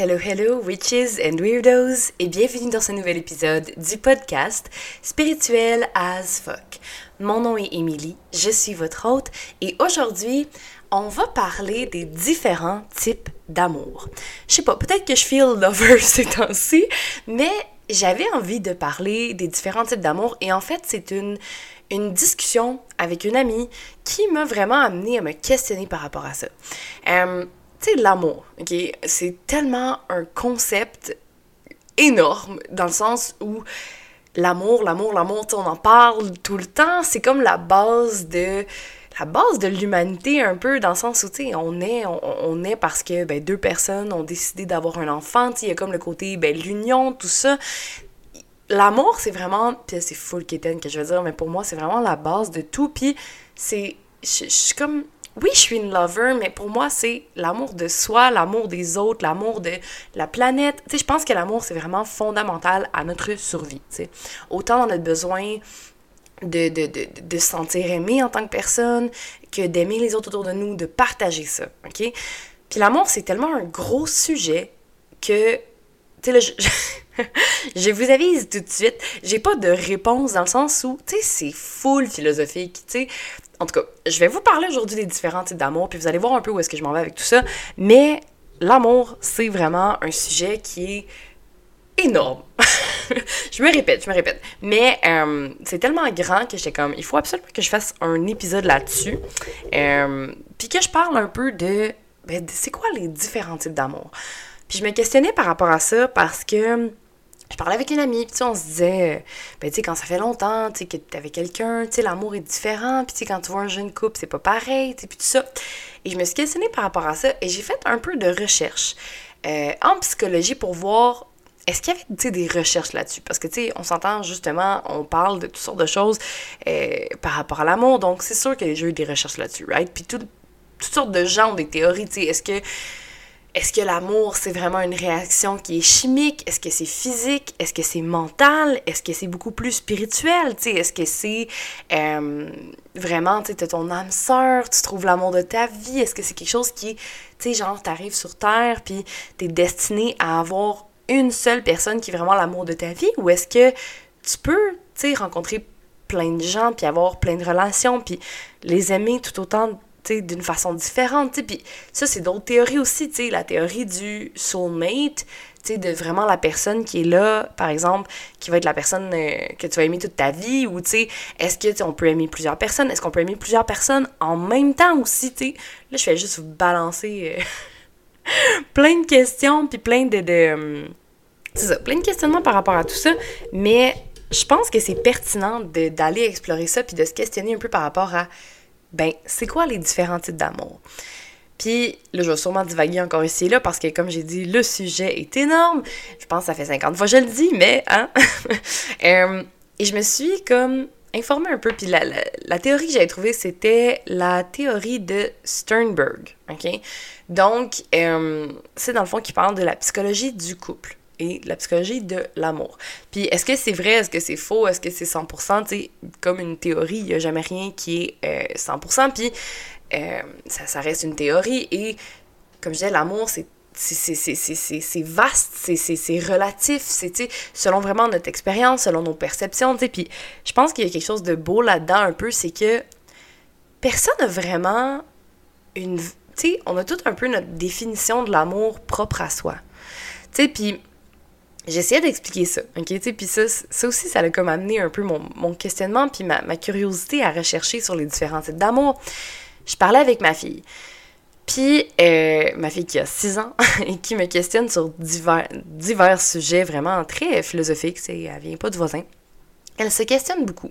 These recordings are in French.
Hello, hello, witches and weirdos, et bienvenue dans ce nouvel épisode du podcast Spirituel as fuck. Mon nom est Emily, je suis votre hôte, et aujourd'hui, on va parler des différents types d'amour. Je sais pas, peut-être que je feel lover ces temps-ci, mais j'avais envie de parler des différents types d'amour, et en fait, c'est une, une discussion avec une amie qui m'a vraiment amené à me questionner par rapport à ça. Euh, tu l'amour, ok? C'est tellement un concept énorme dans le sens où l'amour, l'amour, l'amour, on en parle tout le temps. C'est comme la base de la base de l'humanité un peu dans le sens où tu sais on est on, est parce que ben, deux personnes ont décidé d'avoir un enfant il y a comme le côté ben l'union tout ça l'amour c'est vraiment puis c'est full kitten que je veux dire mais pour moi c'est vraiment la base de tout puis c'est je suis comme oui, je suis une lover, mais pour moi, c'est l'amour de soi, l'amour des autres, l'amour de la planète. Tu sais, je pense que l'amour, c'est vraiment fondamental à notre survie, tu sais. Autant dans notre besoin de, de, de, de, se sentir aimé en tant que personne, que d'aimer les autres autour de nous, de partager ça, OK? Puis l'amour, c'est tellement un gros sujet que, tu sais, là, je, je, vous avise tout de suite, j'ai pas de réponse dans le sens où, tu sais, c'est full philosophique, tu sais, en tout cas, je vais vous parler aujourd'hui des différents types d'amour, puis vous allez voir un peu où est-ce que je m'en vais avec tout ça. Mais l'amour, c'est vraiment un sujet qui est énorme. je me répète, je me répète. Mais euh, c'est tellement grand que j'étais comme, il faut absolument que je fasse un épisode là-dessus. Euh, puis que je parle un peu de, ben, c'est quoi les différents types d'amour? Puis je me questionnais par rapport à ça parce que je parlais avec une amie, puis on se disait, euh, ben tu sais, quand ça fait longtemps, tu sais, que t'es avec quelqu'un, tu sais, l'amour est différent, puis tu sais, quand tu vois un jeune couple, c'est pas pareil, tu sais, puis tout ça. Et je me suis questionnée par rapport à ça, et j'ai fait un peu de recherche euh, en psychologie pour voir est-ce qu'il y avait des recherches là-dessus? Parce que, tu sais, on s'entend justement, on parle de toutes sortes de choses euh, par rapport à l'amour, donc c'est sûr que j'ai eu des recherches là-dessus, right? Puis toutes sortes de gens ont des théories, tu sais, est-ce que est-ce que l'amour, c'est vraiment une réaction qui est chimique? Est-ce que c'est physique? Est-ce que c'est mental? Est-ce que c'est beaucoup plus spirituel? Est-ce que c'est euh, vraiment, tu sais, ton âme sœur, tu trouves l'amour de ta vie? Est-ce que c'est quelque chose qui, tu sais, genre, t'arrives sur Terre, puis t'es destiné à avoir une seule personne qui est vraiment l'amour de ta vie? Ou est-ce que tu peux, tu sais, rencontrer plein de gens, puis avoir plein de relations, puis les aimer tout autant d'une façon différente, puis ça, c'est d'autres théories aussi, tu la théorie du soulmate, tu de vraiment la personne qui est là, par exemple, qui va être la personne euh, que tu vas aimer toute ta vie, ou est-ce que on peut aimer plusieurs personnes, est-ce qu'on peut aimer plusieurs personnes en même temps aussi, tu là, je fais juste vous balancer euh, plein de questions, puis plein de... de hum, c'est ça, plein de questionnements par rapport à tout ça, mais je pense que c'est pertinent d'aller explorer ça, puis de se questionner un peu par rapport à ben, c'est quoi les différents types d'amour? Puis là, je vais sûrement divaguer encore ici et là parce que, comme j'ai dit, le sujet est énorme. Je pense que ça fait 50 fois que je le dis, mais, hein? Et je me suis comme informée un peu. Puis la, la, théorie que j'avais trouvée, c'était la théorie de Sternberg, OK? Donc, c'est dans le fond qui parle de la psychologie du couple et la psychologie de l'amour. Puis est-ce que c'est vrai, est-ce que c'est faux, est-ce que c'est 100%, tu sais, comme une théorie, il n'y a jamais rien qui est 100%, euh, puis euh, ça, reste une théorie, et comme je disais, l'amour, c'est c'est vaste, c'est relatif, c'est selon vraiment notre expérience, selon nos perceptions, puis je pense qu'il y a quelque chose de beau là-dedans un peu, c'est que personne n'a vraiment une... Tu sais, on a tout un peu notre définition de l'amour propre à soi. Puis J'essayais d'expliquer ça, ok? Puis ça, ça aussi, ça a comme amené un peu mon, mon questionnement, puis ma, curiosité à rechercher sur les différents types d'amour. Je parlais avec ma fille. Puis, euh, ma fille qui a 6 ans et qui me questionne sur divers, divers sujets vraiment très philosophiques, c'est, elle vient pas du voisin. Elle se questionne beaucoup.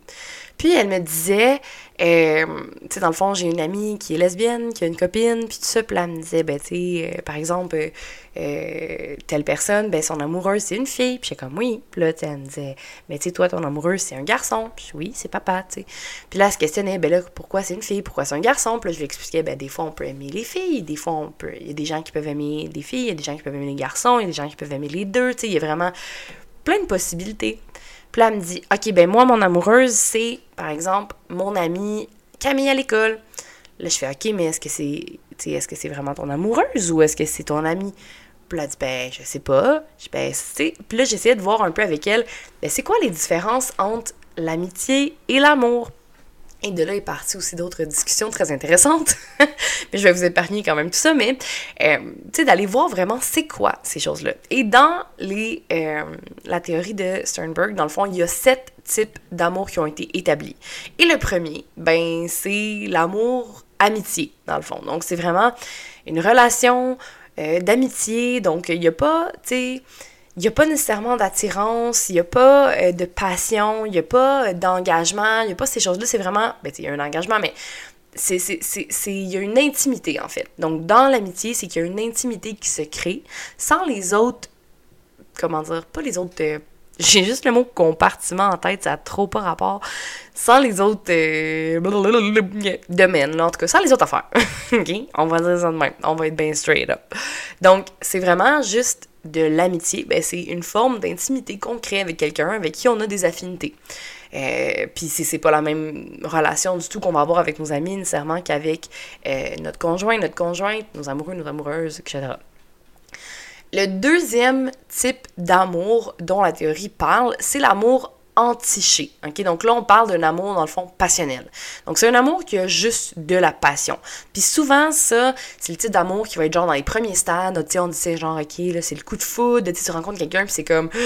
Puis elle me disait, euh, tu sais, dans le fond, j'ai une amie qui est lesbienne, qui a une copine, puis tout ça, là, elle me disait, ben, tu sais, euh, par exemple, euh, telle personne, ben, son amoureuse, c'est une fille, puis j'ai comme, oui. Puis là, elle me disait, ben, tu sais, toi, ton amoureuse, c'est un garçon, puis oui, c'est papa, tu sais. Puis là, elle se questionnait, ben là, pourquoi c'est une fille, pourquoi c'est un garçon, puis là, je lui expliquais, ben, des fois, on peut aimer les filles, des fois, on peut, il y a des gens qui peuvent aimer des filles, il y a des gens qui peuvent aimer les garçons, il y a des gens qui peuvent aimer les deux, tu sais, il y a vraiment plein de possibilités. Puis là, elle me dit, OK, ben moi, mon amoureuse, c'est, par exemple, mon amie Camille à l'école. Là, je fais, OK, mais est-ce que c'est, est-ce que c'est vraiment ton amoureuse ou est-ce que c'est ton amie? Puis là, dit, ben, je sais pas. Je ben. Puis là, j'essayais de voir un peu avec elle, ben, c'est quoi les différences entre l'amitié et l'amour? Et de là est parti aussi d'autres discussions très intéressantes. mais je vais vous épargner quand même tout ça, mais euh, tu sais, d'aller voir vraiment c'est quoi ces choses-là. Et dans les, euh, la théorie de Sternberg, dans le fond, il y a sept types d'amour qui ont été établis. Et le premier, ben, c'est l'amour amitié, dans le fond. Donc, c'est vraiment une relation euh, d'amitié. Donc, il n'y a pas, tu sais, il n'y a pas nécessairement d'attirance, il n'y a pas euh, de passion, il n'y a pas euh, d'engagement, il n'y a pas ces choses-là. C'est vraiment, ben, il y a un engagement, mais c'est, il y a une intimité, en fait. Donc, dans l'amitié, c'est qu'il y a une intimité qui se crée sans les autres, comment dire, pas les autres j'ai juste le mot compartiment en tête, ça a trop pas rapport. Sans les autres euh, domaines, en tout cas, sans les autres affaires. OK? On va dire ça de même. On va être bien straight up. Donc, c'est vraiment juste de l'amitié. Ben, c'est une forme d'intimité qu'on crée avec quelqu'un avec qui on a des affinités. Euh, puis c'est pas la même relation du tout qu'on va avoir avec nos amis nécessairement qu'avec euh, notre conjoint, notre conjointe, nos amoureux, nos amoureuses, etc. Le deuxième type d'amour dont la théorie parle, c'est l'amour entiché. OK? Donc là, on parle d'un amour, dans le fond, passionnel. Donc c'est un amour qui a juste de la passion. Puis souvent, ça, c'est le type d'amour qui va être genre dans les premiers stades. Tu sais, on dit genre, OK, là, c'est le coup de foudre. Tu rencontres quelqu'un, puis c'est comme...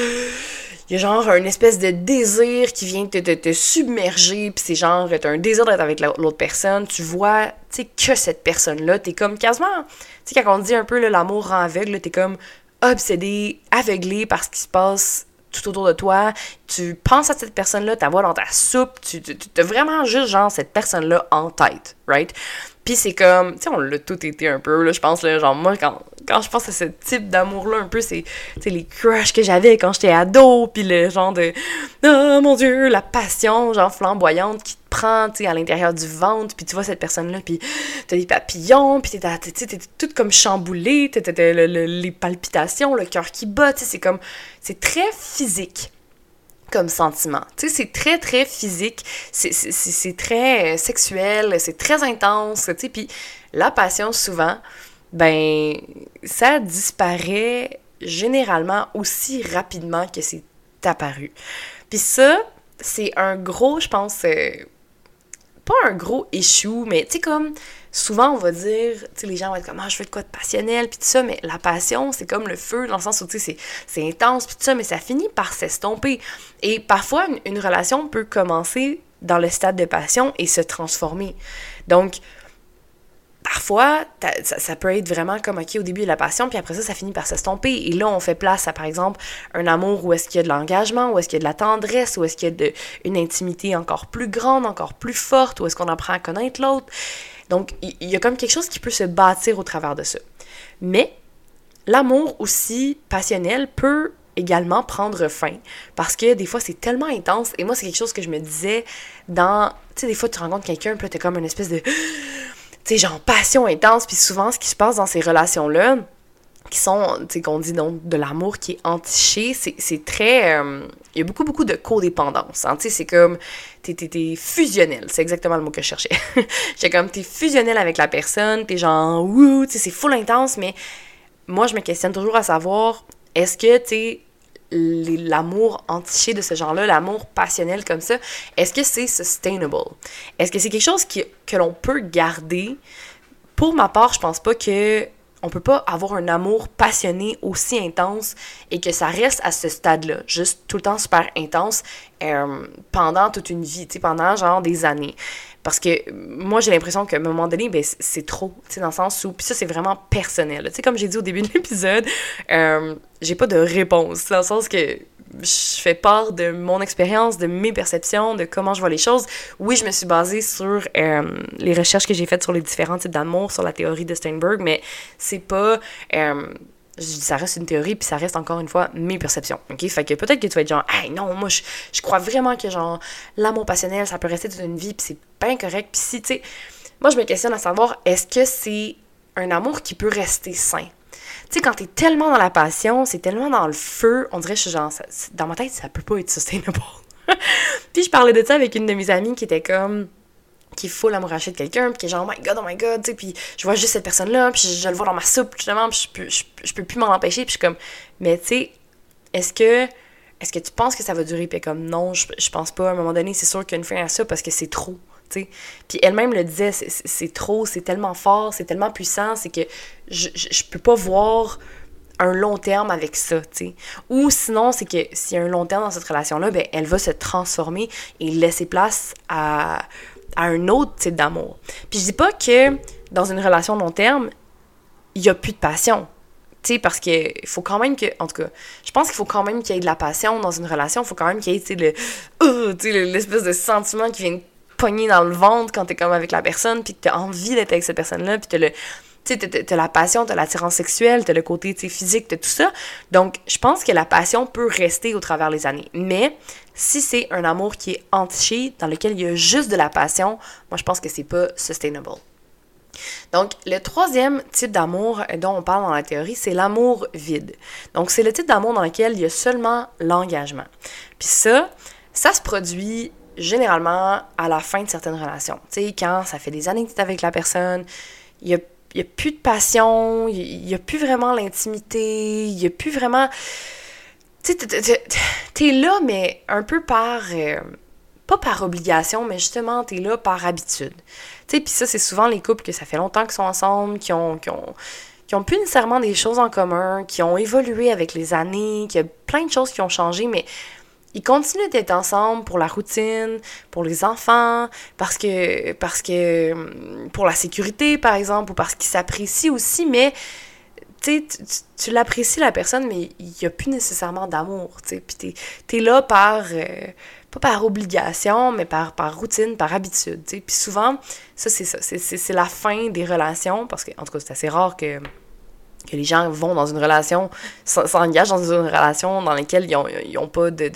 Il y a genre une espèce de désir qui vient te, te, te submerger, puis c'est genre, t'as un désir d'être avec l'autre personne. Tu vois, tu sais, que cette personne-là, t'es comme quasiment... Tu sais, quand on dit un peu l'amour rend aveugle, t'es comme obsédé, aveuglé par ce qui se passe tout autour de toi, tu penses à cette personne-là, ta voix dans ta soupe, tu, tu, as vraiment juste genre cette personne-là en tête, right? Puis c'est comme, tu sais, on l'a tout été un peu, là, je pense, là, genre, moi, quand, quand je pense à ce type d'amour-là, un peu, c'est, les crushs que j'avais quand j'étais ado, puis le genre de, oh mon Dieu, la passion, genre, flamboyante qui te prend, tu sais, à l'intérieur du ventre, puis tu vois cette personne-là, puis t'as des papillons, puis t'es, t'es, t'es, toute comme chamboulée, t'as, les palpitations, le cœur qui bat, tu sais, c'est comme, c'est très physique comme sentiment. C'est très, très physique, c'est très euh, sexuel, c'est très intense, tu sais, puis la passion, souvent, ben, ça disparaît généralement aussi rapidement que c'est apparu. Puis ça, c'est un gros, je pense, euh, pas un gros issue, mais tu comme souvent on va dire, tu sais, les gens vont être comme, ah, je veux de quoi de passionnel, puis tout ça, mais la passion, c'est comme le feu, dans le sens où, tu sais, c'est intense, puis tout ça, mais ça finit par s'estomper. Et parfois, une, relation peut commencer dans le stade de passion et se transformer. Donc, parfois, ça, ça, peut être vraiment comme, OK, au début, de la passion, puis après ça, ça finit par s'estomper. Et là, on fait place à, par exemple, un amour où est-ce qu'il y a de l'engagement, où est-ce qu'il y a de la tendresse, où est-ce qu'il y a de, une intimité encore plus grande, encore plus forte, où est-ce qu'on apprend à connaître l'autre. Donc, il y, a comme quelque chose qui peut se bâtir au travers de ça. Mais, l'amour aussi passionnel peut également prendre fin parce que des fois c'est tellement intense et moi c'est quelque chose que je me disais dans tu sais des fois tu rencontres quelqu'un puis là t'es comme une espèce de tu sais, genre passion intense. Puis souvent, ce qui se passe dans ces relations-là, qui sont, tu sais, qu'on dit donc de l'amour qui est entiché, c'est très. Euh, il y a beaucoup, beaucoup de codépendance. Hein, tu sais, c'est comme. T'es es, fusionnel. C'est exactement le mot que je cherchais. J'ai comme, t'es fusionnel avec la personne, t'es genre, ouh, tu sais, c'est full intense, mais moi, je me questionne toujours à savoir, est-ce que, tu sais, l'amour entiché de ce genre-là, l'amour passionnel comme ça, est-ce que c'est sustainable? Est-ce que c'est quelque chose qui, que l'on peut garder? Pour ma part, je pense pas que on peut pas avoir un amour passionné aussi intense et que ça reste à ce stade-là, juste tout le temps super intense euh, pendant toute une vie, pendant genre des années. Parce que moi, j'ai l'impression qu'à un moment donné, ben, c'est trop, tu dans le sens où, puis ça, c'est vraiment personnel. Tu comme j'ai dit au début de l'épisode, euh, j'ai pas de réponse, dans le sens que je fais part de mon expérience, de mes perceptions, de comment je vois les choses. Oui, je me suis basée sur euh, les recherches que j'ai faites sur les différents types d'amour, sur la théorie de Steinberg, mais c'est pas... Euh, ça reste une théorie, puis ça reste encore une fois mes perceptions, ok? Fait que peut-être que tu vas être genre, hey non, moi je, je crois vraiment que genre l'amour passionnel, ça peut rester toute une vie, puis c'est pas incorrect. Puis si, tu sais, moi je me questionne à savoir, est-ce que c'est un amour qui peut rester sain? Tu sais, quand t'es tellement dans la passion, c'est tellement dans le feu, on dirait, je suis genre, dans ma tête, ça peut pas être sustainable. puis je parlais de ça avec une de mes amies qui était comme, qui est full amouraché de quelqu'un, puis qui est genre, oh my god, oh my god, tu sais, puis je vois juste cette personne-là, puis je, le vois dans ma soupe, justement, puis je peux, je, peux plus m'en empêcher, puis je suis comme, mais tu sais, est-ce que est-ce que tu penses que ça va durer? Puis comme, non, je, je pense pas. À un moment donné, c'est sûr qu'il y a une fin à ça parce que c'est trop. sais. Puis elle-même le disait, c'est trop, c'est tellement fort, c'est tellement puissant, c'est que je, je, je, peux pas voir un long terme avec ça, tu sais. Ou sinon, c'est que s'il y a un long terme dans cette relation-là, ben, elle va se transformer et laisser place à, à un autre type d'amour. Puis je dis pas que dans une relation long terme, il y a plus de passion. Tu sais, parce que faut quand même que, en tout cas, je pense qu'il faut quand même qu'il y ait de la passion dans une relation. Il faut quand même qu'il y ait, tu sais, le, l'espèce de sentiment qui vient pogner dans le ventre quand t'es comme avec la personne, puis que t'as envie d'être avec cette personne-là, puis t'as le, tu sais, t'as la passion, t'as l'attirance sexuelle, t'as le côté physique, t'as tout ça. Donc, je pense que la passion peut rester au travers les années. Mais si c'est un amour qui est entiché, dans lequel il y a juste de la passion, moi, je pense que c'est pas sustainable. Donc, le troisième type d'amour dont on parle dans la théorie, c'est l'amour vide. Donc, c'est le type d'amour dans lequel il y a seulement l'engagement. Puis ça, ça se produit généralement à la fin de certaines relations. Tu sais, quand ça fait des années que tu es avec la personne, il y a il n'y a plus de passion, il n'y a plus vraiment l'intimité, il n'y a plus vraiment... Tu sais, t'es là, mais un peu par... Euh, pas par obligation, mais justement, t'es là par habitude. Tu sais, puis ça, c'est souvent les couples que ça fait longtemps qu'ils sont ensemble, qui ont, qui ont, qui ont plus nécessairement des choses en commun, qui ont évolué avec les années, qui y a plein de choses qui ont changé, mais ils continuent d'être ensemble pour la routine, pour les enfants, parce que, parce que hum, pour la sécurité, par exemple, ou parce qu'ils s'apprécient aussi, mais tu, tu l'apprécies la personne, mais il n'y a plus nécessairement d'amour, tu sais. Puis t'es, es là par, euh, pas par obligation, mais par, par routine, par habitude, tu sais. Puis souvent, ça, c'est ça, c'est, c'est la fin des relations, parce que, en tout cas, c'est assez rare que que les gens vont dans une relation, s'engagent dans une relation dans laquelle ils n'ont pas de,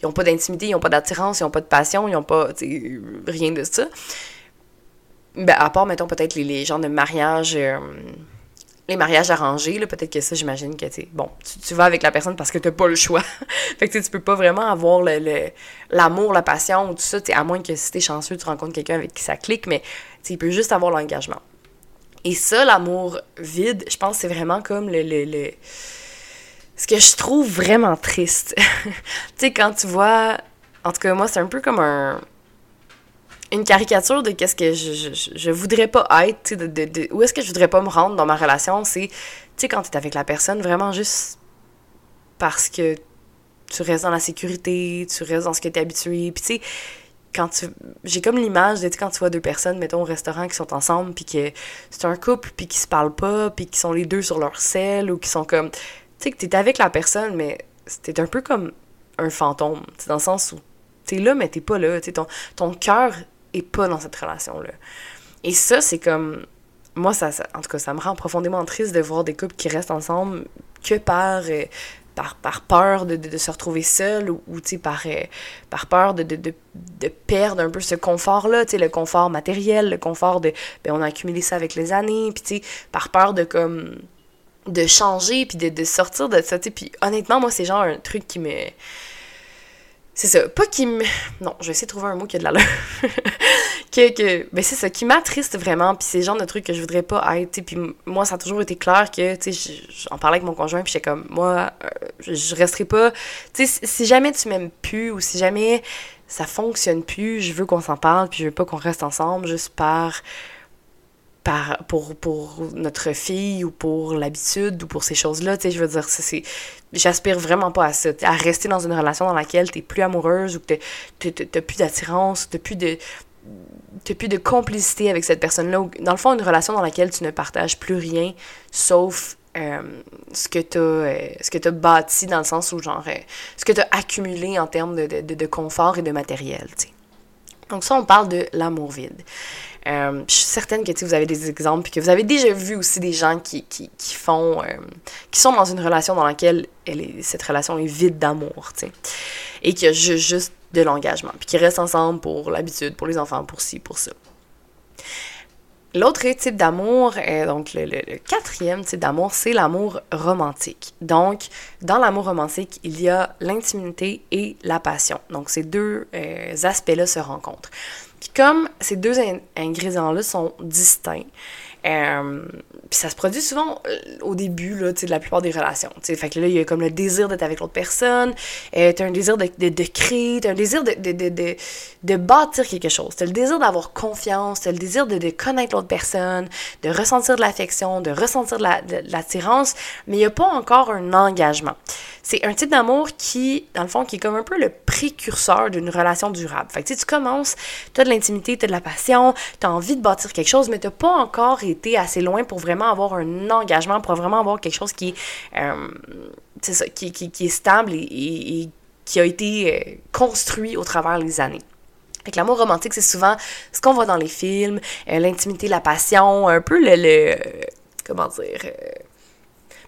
ils ont pas d'intimité, ils n'ont pas d'attirance, ils n'ont pas de passion, ils n'ont pas rien de ça. Ben, à part, mettons, peut-être les, les genres de mariage, euh, les mariages arrangés, là, peut-être que ça, j'imagine que, tu bon, tu, vas avec la personne parce que tu n'as pas le choix. fait que tu peux pas vraiment avoir l'amour, la passion ou tout ça, à moins que si es chanceux, tu rencontres quelqu'un avec qui ça clique, mais il peut juste avoir l'engagement. Et ça, l'amour vide, je pense que c'est vraiment comme le, le, le, Ce que je trouve vraiment triste. tu sais, quand tu vois... En tout cas, moi, c'est un peu comme un... Une caricature de qu'est-ce que je, je, je, voudrais pas être, de, de, de, où est-ce que je voudrais pas me rendre dans ma relation, c'est, tu sais, quand t'es avec la personne, vraiment juste parce que tu restes dans la sécurité, tu restes dans ce que t'es habitué, puis tu sais, j'ai comme l'image de quand tu vois deux personnes mettons au restaurant qui sont ensemble puis que c'est un couple puis qui se parlent pas puis qui sont les deux sur leur selle ou qui sont comme tu sais que t'es avec la personne mais t'es un peu comme un fantôme dans le sens où t'es là mais t'es pas là ton ton cœur est pas dans cette relation là et ça c'est comme moi ça, en tout cas ça me rend profondément triste de voir des couples qui restent ensemble que par euh, par, peur de, de, se retrouver seul ou, ou par, euh, par peur de, de, perdre un peu ce confort-là, le confort matériel, le confort de, ben, on a accumulé ça avec les années, puis par peur de comme de changer, puis de, de sortir de ça, puis honnêtement, moi, c'est genre un truc qui me c'est ça, pas qui me... Non, je vais essayer de trouver un mot qui a de l'allure. que, que... Ben c'est ça, qui m'attriste vraiment, puis c'est le genre de truc que je voudrais pas être, puis moi, ça a toujours été clair que, tu sais, j'en parlais avec mon conjoint, puis j'étais comme, moi, euh, je, resterai pas... Tu sais, si jamais tu m'aimes plus, ou si jamais ça fonctionne plus, je veux qu'on s'en parle, puis je veux pas qu'on reste ensemble juste par par, pour, pour notre fille ou pour l'habitude ou pour ces choses-là, tu sais, je veux dire, c'est, j'aspire vraiment pas à ça, à rester dans une relation dans laquelle t'es plus amoureuse ou que t'as plus d'attirance, t'as plus de t'as plus de complicité avec cette personne-là, dans le fond, une relation dans laquelle tu ne partages plus rien, sauf euh, ce que tu euh, bâti dans le sens où, genre, euh, ce que tu as accumulé en termes de, de, de, confort et de matériel. Donc ça, on parle de l'amour vide. Euh, je suis certaine que vous avez des exemples, puis que vous avez déjà vu aussi des gens qui, euh, sont dans une relation dans laquelle cette relation est vide d'amour, et qui a juste de l'engagement, puis qui restent ensemble pour l'habitude, pour les enfants, pour ci, pour ça. L'autre type d'amour, euh, donc le, le, quatrième type d'amour, c'est l'amour romantique. Donc, dans l'amour romantique, il y a l'intimité et la passion. Donc, ces deux aspects-là se rencontrent. Puis comme ces deux ingrédients-là sont distincts, euh, puis ça se produit souvent euh, au début là, de la plupart des relations. T'sais. Fait que là, il y a comme le désir d'être avec l'autre personne, euh, t'as un désir de, de, de créer, t'as un désir de, de, de, de, bâtir quelque chose. T'as le désir d'avoir confiance, t'as le désir de, connaître l'autre personne, de ressentir de l'affection, de ressentir de l'attirance, mais il n'y a pas encore un engagement. C'est un type d'amour qui, dans le fond, qui est comme un peu le précurseur d'une relation durable. Fait que tu commences, tu as de l'intimité, tu as de la passion, tu as envie de bâtir quelque chose, mais tu pas encore été assez loin pour vraiment avoir un engagement, pour vraiment avoir quelque chose qui, euh, ça, qui, est stable et, qui a été euh, construit au travers des années. Que l'amour romantique, c'est souvent ce qu'on voit dans les films, euh, l'intimité, la passion, un peu le, le comment dire,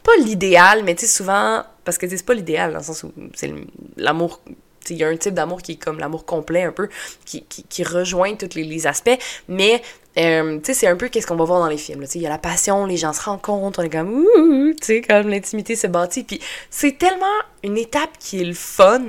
pas l'idéal, mais tu sais, souvent, parce que c'est pas l'idéal, dans le sens où c'est l'amour il y a un type d'amour qui est comme l'amour complet un peu, qui, qui, rejoint tous les, aspects, mais euh, tu sais, c'est un peu qu'est-ce qu'on va voir dans les films. Il y a la passion, les gens se rencontrent, on est comme ouh, tu sais, comme l'intimité se bâtit. Puis c'est tellement une étape qui est le fun.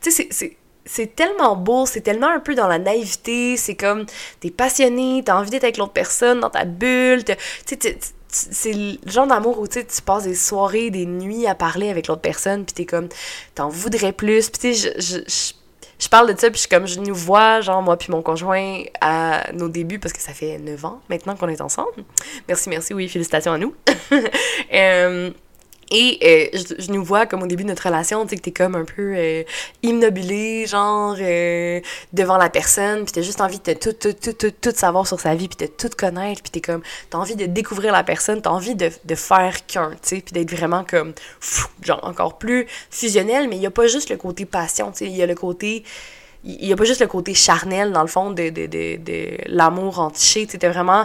Tu sais, c'est c'est tellement beau, c'est tellement un peu dans la naïveté, c'est comme t'es passionné, t'as envie d'être avec l'autre personne dans ta bulle, tu sais, c'est le genre d'amour où tu passes des soirées, des nuits à parler avec l'autre personne, puis t'es comme, t'en voudrais plus. Puis tu sais, je, je, je, parle de ça, puis je comme, je nous vois, genre, moi puis mon conjoint, à nos débuts, parce que ça fait 9 ans maintenant qu'on est ensemble. Merci, merci, oui, félicitations à nous. euh, et euh, je, nous vois comme au début de notre relation, tu sais, que t'es comme un peu euh, immobilé, genre, euh, devant la personne, puis t'as juste envie de tout, tout, tout, tout, tout savoir sur sa vie, puis de tout connaître, puis t'es comme, t'as envie de découvrir la personne, t'as envie de, de faire qu'un, tu sais, puis d'être vraiment comme, genre, encore plus fusionnel, mais il y a pas juste le côté passion, tu sais, il y a le côté il y a pas juste le côté charnel dans le fond de, de, de, de l'amour entiché, tu sais, vraiment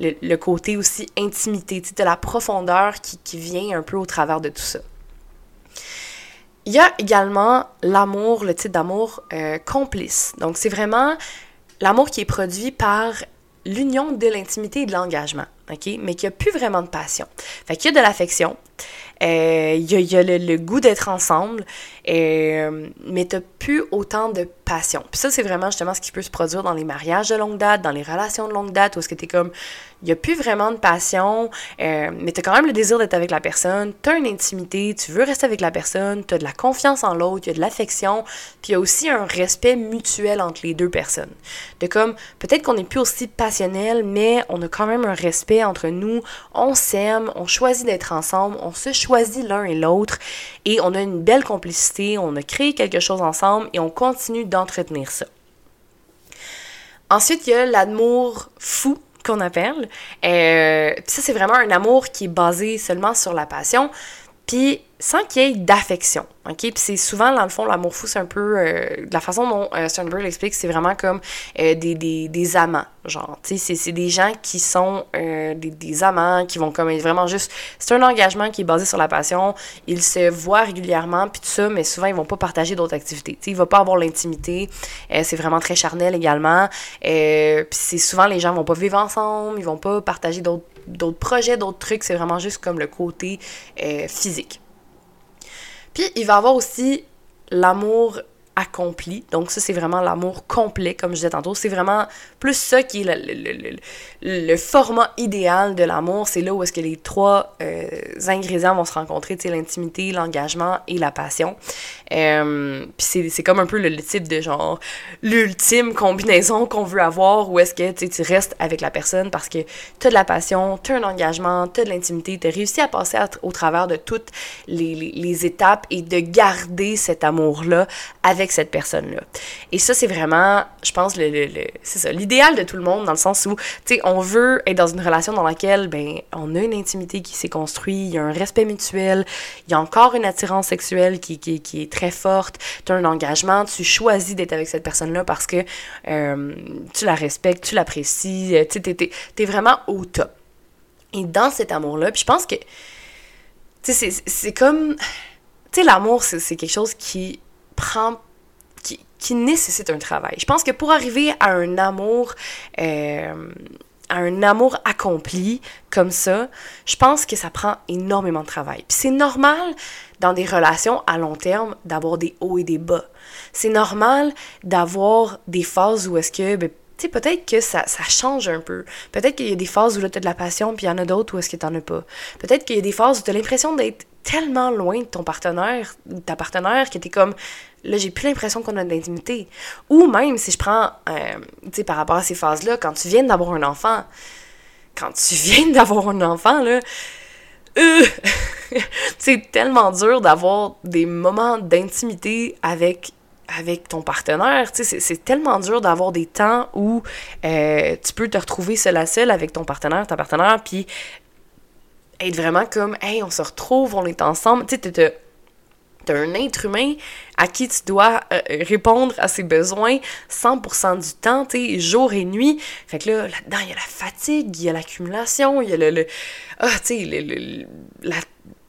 le, côté aussi intimité, sais, la profondeur qui, qui vient un peu au travers de tout ça. Il y a également l'amour, le type d'amour euh, complice. Donc, c'est vraiment l'amour qui est produit par l'union de l'intimité et de l'engagement, OK? Mais qui a plus vraiment de passion. Fait qu'il y a de l'affection, euh, il y, a, le, goût d'être ensemble, euh, mais t'as plus autant de passion. Puis ça, c'est vraiment justement ce qui peut se produire dans les mariages de longue date, dans les relations de longue date, où est-ce que t'es comme, il y a plus vraiment de passion, euh, mais t'as quand même le désir d'être avec la personne, t'as une intimité, tu veux rester avec la personne, t'as de la confiance en l'autre, il y de l'affection, puis il y a aussi un respect mutuel entre les deux personnes. De comme, peut-être qu'on n'est plus aussi passionnel, mais on a quand même un respect entre nous, on s'aime, on choisit d'être ensemble, on se choisit choisi l'un et l'autre et on a une belle complicité, on a créé quelque chose ensemble et on continue d'entretenir ça. Ensuite, il y a l'amour fou qu'on appelle. Euh, ça, c'est vraiment un amour qui est basé seulement sur la passion, puis sans qu'il y ait d'affection. OK? Puis c'est souvent, dans le fond, l'amour fou, c'est un peu. Euh, la façon dont euh, Sternberg l'explique, c'est vraiment comme euh, des, des, amants. Genre, tu sais, c'est des gens qui sont euh, des, amants, qui vont comme vraiment juste. C'est un engagement qui est basé sur la passion. Ils se voient régulièrement, puis tout ça, mais souvent, ils vont pas partager d'autres activités. Tu sais, il va pas avoir l'intimité. c'est vraiment très charnel également. puis c'est souvent, les gens vont pas vivre ensemble, ils vont pas partager d'autres d'autres projets, d'autres trucs. C'est vraiment juste comme le côté physique. Puis il va avoir aussi l'amour accompli. Donc ça, c'est vraiment l'amour complet, comme je disais tantôt. C'est vraiment plus ça qui est le, le, format idéal de l'amour. C'est là où est-ce que les trois euh, ingrédients vont se rencontrer, tu sais, l'intimité, l'engagement et la passion. Euh, puis c'est comme un peu le, type de genre, l'ultime combinaison qu'on veut avoir, où est-ce que tu restes avec la personne parce que tu as de la passion, tu as un engagement, tu as de l'intimité, tu as réussi à passer au travers de toutes les, les, étapes et de garder cet amour-là avec cette personne-là. Et ça, c'est vraiment, je pense, le, le, c'est ça, l'idéal de tout le monde, dans le sens où, tu sais, on veut être dans une relation dans laquelle, ben, on a une intimité qui s'est construite, il y a un respect mutuel, il y a encore une attirance sexuelle qui, qui, qui est très forte, tu as un engagement, tu choisis d'être avec cette personne-là parce que euh, tu la respectes, tu l'apprécies, tu sais, t'es, t'es vraiment au top. Et dans cet amour-là, puis je pense que, tu c'est comme... Tu sais, l'amour, c'est quelque chose qui prend qui nécessite un travail. Je pense que pour arriver à un amour, euh, un amour accompli comme ça, je pense que ça prend énormément de travail. Puis c'est normal dans des relations à long terme d'avoir des hauts et des bas. C'est normal d'avoir des phases où est-ce que ben, tu sais, peut-être que ça, ça change un peu. Peut-être qu'il y a des phases où là, t'as de la passion, puis il y en a d'autres où est-ce que t'en as pas. Peut-être qu'il y a des phases où t'as l'impression d'être tellement loin de ton partenaire, de ta partenaire, que t'es comme, là, j'ai plus l'impression qu'on a de l'intimité. Ou même, si je prends, euh, tu sais, par rapport à ces phases-là, quand tu viens d'avoir un enfant, quand tu viens d'avoir un enfant, là, euh, c'est tellement dur d'avoir des moments d'intimité avec avec ton partenaire, tu sais, c'est tellement dur d'avoir des temps où euh, tu peux te retrouver seul à seul avec ton partenaire, ta partenaire, puis être vraiment comme, hey, on se retrouve, on est ensemble. Tu sais, un être humain à qui tu dois euh, répondre à ses besoins 100% du temps, jour et nuit. Fait que là, là-dedans, il y a la fatigue, il y a l'accumulation, il y a le... ah,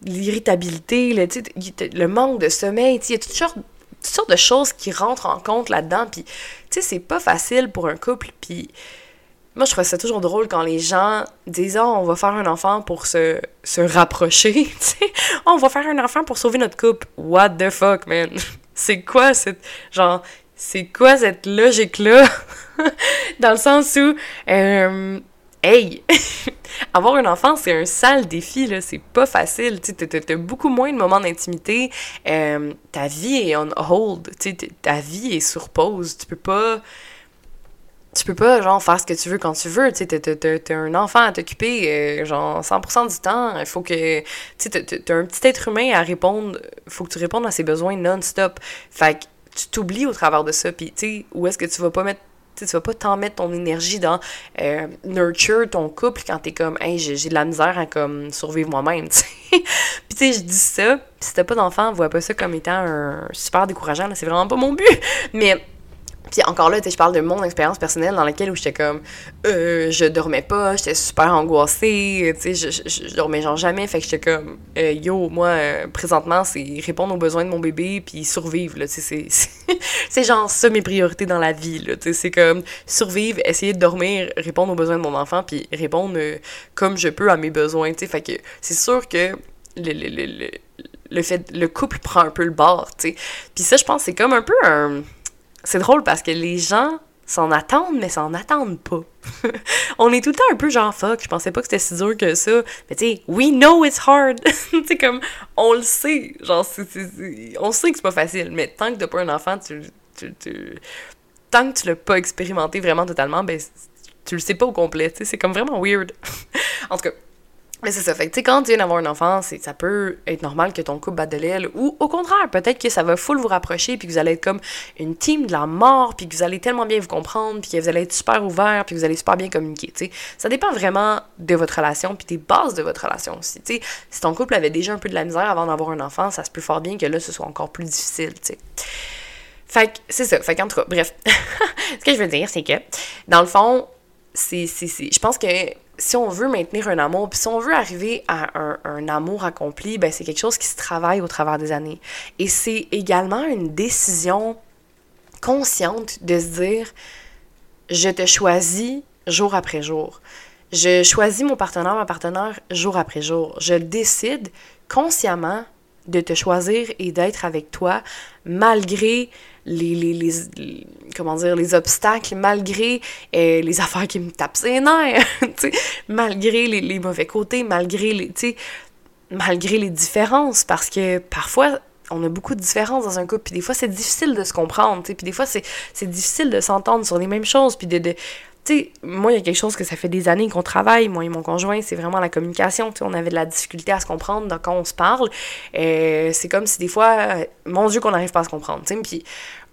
l'irritabilité, le, le manque de sommeil, il y a toutes sortes de choses qui rentrent en compte là-dedans. Puis, tu c'est pas facile pour un couple. Puis, moi, je trouve ça toujours drôle quand les gens disent oh, on va faire un enfant pour se, se rapprocher. sais, on va faire un enfant pour sauver notre couple. What the fuck, man? c'est quoi cette. Genre, c'est quoi cette logique-là? Dans le sens où. Euh, hey! avoir un enfant, c'est un sale défi, là. C'est pas facile. Tu as beaucoup moins de moments d'intimité. Euh, ta vie est on hold. Tu ta vie est sur pause. Tu peux pas. Tu peux pas, genre, faire ce que tu veux quand tu veux. Tu sais, t'as un enfant à t'occuper, euh, genre, 100% du temps. Il faut que. Tu sais, t'as un petit être humain à répondre. faut que tu répondes à ses besoins non-stop. Fait que tu t'oublies au travers de ça. Puis, tu sais, où est-ce que tu vas pas mettre tu vas pas t'en mettre ton énergie dans euh, nurture ton couple quand t'es comme hey j'ai de la misère à comme survivre moi-même puis tu sais je dis ça pis si t'as pas d'enfant vois pas ça comme étant un super décourageant c'est vraiment pas mon but mais puis encore là, je parle de mon expérience personnelle dans laquelle où j'étais comme, euh, je dormais pas, j'étais super angoissée, tu sais, je, je, dormais genre jamais, fait que j'étais comme, euh, yo, moi, euh, présentement, c'est répondre aux besoins de mon bébé puis survivre, là, tu sais, c'est genre ça mes priorités dans la vie, là, tu sais, c'est comme survivre, essayer de dormir, répondre aux besoins de mon enfant puis répondre euh, comme je peux à mes besoins, tu sais, fait que c'est sûr que le, le, le, le, fait, le couple prend un peu le bord, tu sais, puis ça, je pense, c'est comme un peu un c'est drôle parce que les gens s'en attendent, mais s'en attendent pas. on est tout le temps un peu genre fuck, je pensais pas que c'était si dur que ça. Mais tu sais, we know it's hard. tu sais, comme, on le sait. Genre, on sait que c'est pas facile, mais tant que t'as pas un enfant, tu, tu, tu tant que tu l'as pas expérimenté vraiment totalement, ben, tu le sais pas au complet. Tu sais, c'est comme vraiment weird. en tout cas, mais c'est ça. Fait que, tu sais, quand tu viens d'avoir un enfant, ça peut être normal que ton couple batte de l'aile. Ou au contraire, peut-être que ça va full vous rapprocher, puis que vous allez être comme une team de la mort, puis que vous allez tellement bien vous comprendre, puis que vous allez être super ouvert, puis que vous allez super bien communiquer, tu sais. Ça dépend vraiment de votre relation, puis des bases de votre relation aussi, tu sais. Si ton couple avait déjà un peu de la misère avant d'avoir un enfant, ça se peut fort bien que là, ce soit encore plus difficile, tu sais. Fait que, c'est ça. Fait qu'en tout cas, bref. Ce que je veux dire, c'est que, dans le fond, c'est, je pense que si on veut maintenir un amour, puis si on veut arriver à un, amour accompli, ben c'est quelque chose qui se travaille au travers des années. Et c'est également une décision consciente de se dire je te choisis jour après jour. Je choisis mon partenaire, ma partenaire jour après jour. Je décide consciemment de te choisir et d'être avec toi malgré les, les, comment dire, les obstacles, malgré euh, les affaires qui me tapent ses nerfs, malgré les, les, mauvais côtés, malgré les, malgré les différences, parce que parfois, on a beaucoup de différences dans un couple, puis des fois, c'est difficile de se comprendre, puis des fois, c'est difficile de s'entendre sur les mêmes choses, puis de, de tu sais, moi, il y a quelque chose que ça fait des années qu'on travaille, moi et mon conjoint, c'est vraiment la communication. Tu sais, on avait de la difficulté à se comprendre quand on se parle. Euh, c'est comme si des fois, euh, mon Dieu, qu'on n'arrive pas à se comprendre. Tu sais, puis